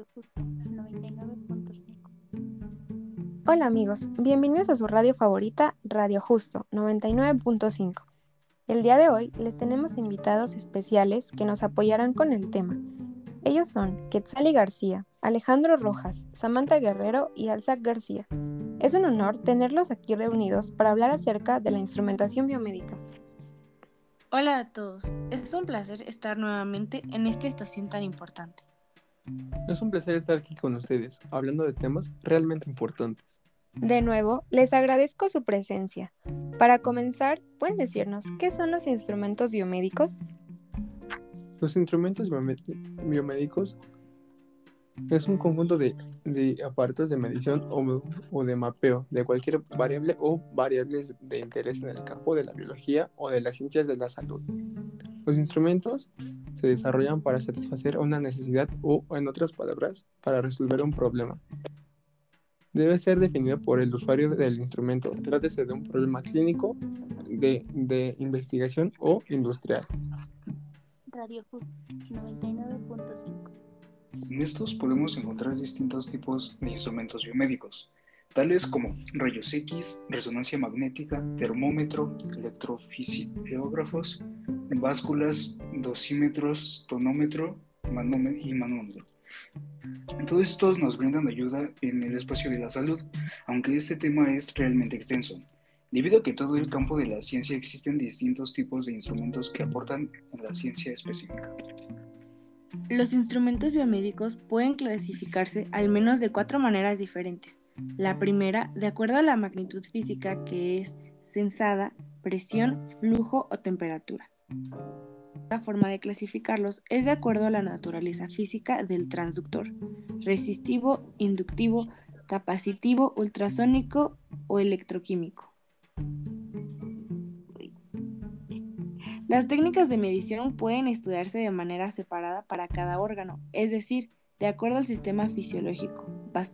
Radio Justo 99.5. Hola amigos, bienvenidos a su radio favorita, Radio Justo 99.5. El día de hoy les tenemos invitados especiales que nos apoyarán con el tema. Ellos son Quetzali García, Alejandro Rojas, Samantha Guerrero y Alzac García. Es un honor tenerlos aquí reunidos para hablar acerca de la instrumentación biomédica. Hola a todos, es un placer estar nuevamente en esta estación tan importante. Es un placer estar aquí con ustedes, hablando de temas realmente importantes. De nuevo, les agradezco su presencia. Para comenzar, ¿pueden decirnos qué son los instrumentos biomédicos? Los instrumentos biomédicos es un conjunto de, aparatos de medición o, de mapeo de cualquier variable o variables de interés en el campo de la biología o de las ciencias de la salud. Los instrumentos se desarrollan para satisfacer una necesidad o, en otras palabras, para resolver un problema. Debe ser definido por el usuario del instrumento, trátese de un problema clínico, de, de investigación o industrial. Radio 99.5 en estos podemos encontrar distintos tipos de instrumentos biomédicos, tales como rayos X, resonancia magnética, termómetro, electrofisiógrafos, básculas, dosímetros, tonómetro y manómetro. Todos estos nos brindan ayuda en el espacio de la salud, aunque este tema es realmente extenso, debido a que todo el campo de la ciencia existen distintos tipos de instrumentos que aportan a la ciencia específica. Los instrumentos biomédicos pueden clasificarse al menos de cuatro maneras diferentes. La primera, de acuerdo a la magnitud física que es sensada, presión, flujo o temperatura. La forma de clasificarlos es de acuerdo a la naturaleza física del transductor, resistivo, inductivo, capacitivo, ultrasónico o electroquímico. Las técnicas de medición pueden estudiarse de manera separada para cada órgano, es decir, de acuerdo al sistema fisiológico,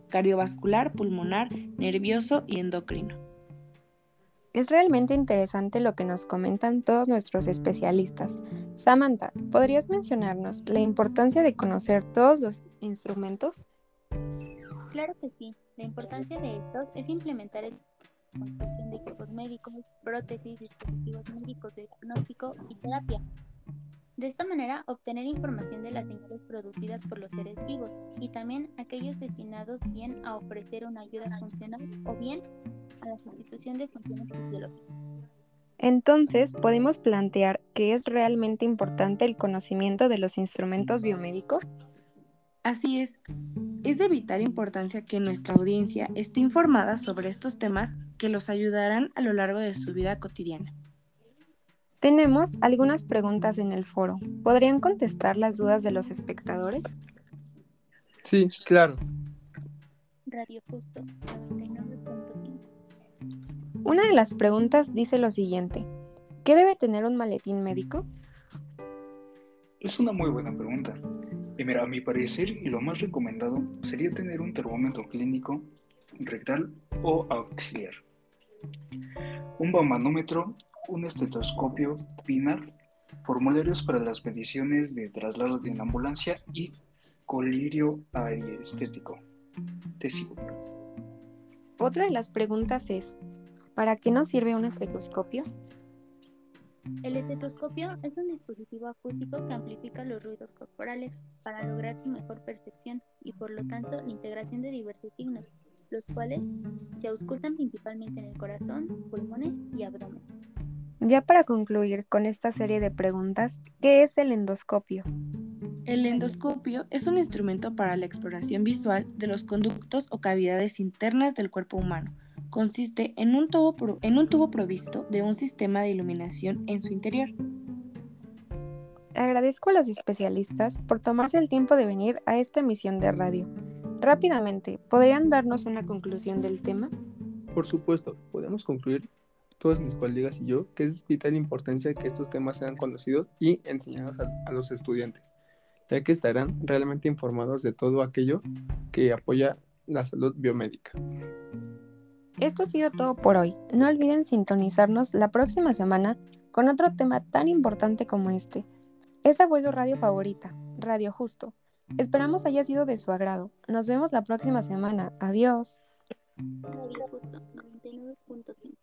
cardiovascular, pulmonar, nervioso y endocrino. Es realmente interesante lo que nos comentan todos nuestros especialistas. Samantha, ¿podrías mencionarnos la importancia de conocer todos los instrumentos? Claro que sí. La importancia de estos es implementar el construcción de equipos médicos, prótesis, dispositivos médicos de diagnóstico y terapia. De esta manera, obtener información de las señales producidas por los seres vivos y también aquellos destinados bien a ofrecer una ayuda funcional o bien a la sustitución de funciones fisiológicas. Entonces, podemos plantear que es realmente importante el conocimiento de los instrumentos biomédicos. Así es. Es de vital importancia que nuestra audiencia esté informada sobre estos temas que los ayudarán a lo largo de su vida cotidiana. Tenemos algunas preguntas en el foro. ¿Podrían contestar las dudas de los espectadores? Sí, claro. Radio Justo 99.5. Una de las preguntas dice lo siguiente. ¿Qué debe tener un maletín médico? Es una muy buena pregunta. Primero, a mi parecer, y lo más recomendado sería tener un termómetro clínico, rectal o auxiliar, un manómetro, un estetoscopio PINAR, formularios para las mediciones de traslado en ambulancia y colirio aestético. Otra de las preguntas es, ¿para qué nos sirve un estetoscopio? El estetoscopio es un dispositivo acústico que amplifica los ruidos corporales para lograr su mejor percepción y por lo tanto la integración de diversos signos, los cuales se auscultan principalmente en el corazón, pulmones y abdomen. Ya para concluir con esta serie de preguntas, ¿qué es el endoscopio? El endoscopio es un instrumento para la exploración visual de los conductos o cavidades internas del cuerpo humano consiste en un, tubo en un tubo provisto de un sistema de iluminación en su interior. Agradezco a los especialistas por tomarse el tiempo de venir a esta emisión de radio. Rápidamente, ¿podrían darnos una conclusión del tema? Por supuesto, podemos concluir, todos mis colegas y yo, que es vital importancia que estos temas sean conocidos y enseñados a, a los estudiantes, ya que estarán realmente informados de todo aquello que apoya la salud biomédica. Esto ha sido todo por hoy. No olviden sintonizarnos la próxima semana con otro tema tan importante como este. Esta fue su radio favorita, Radio Justo Esperamos haya sido de su agrado. Nos vemos la próxima semana. Adiós. Radio Justo 99.5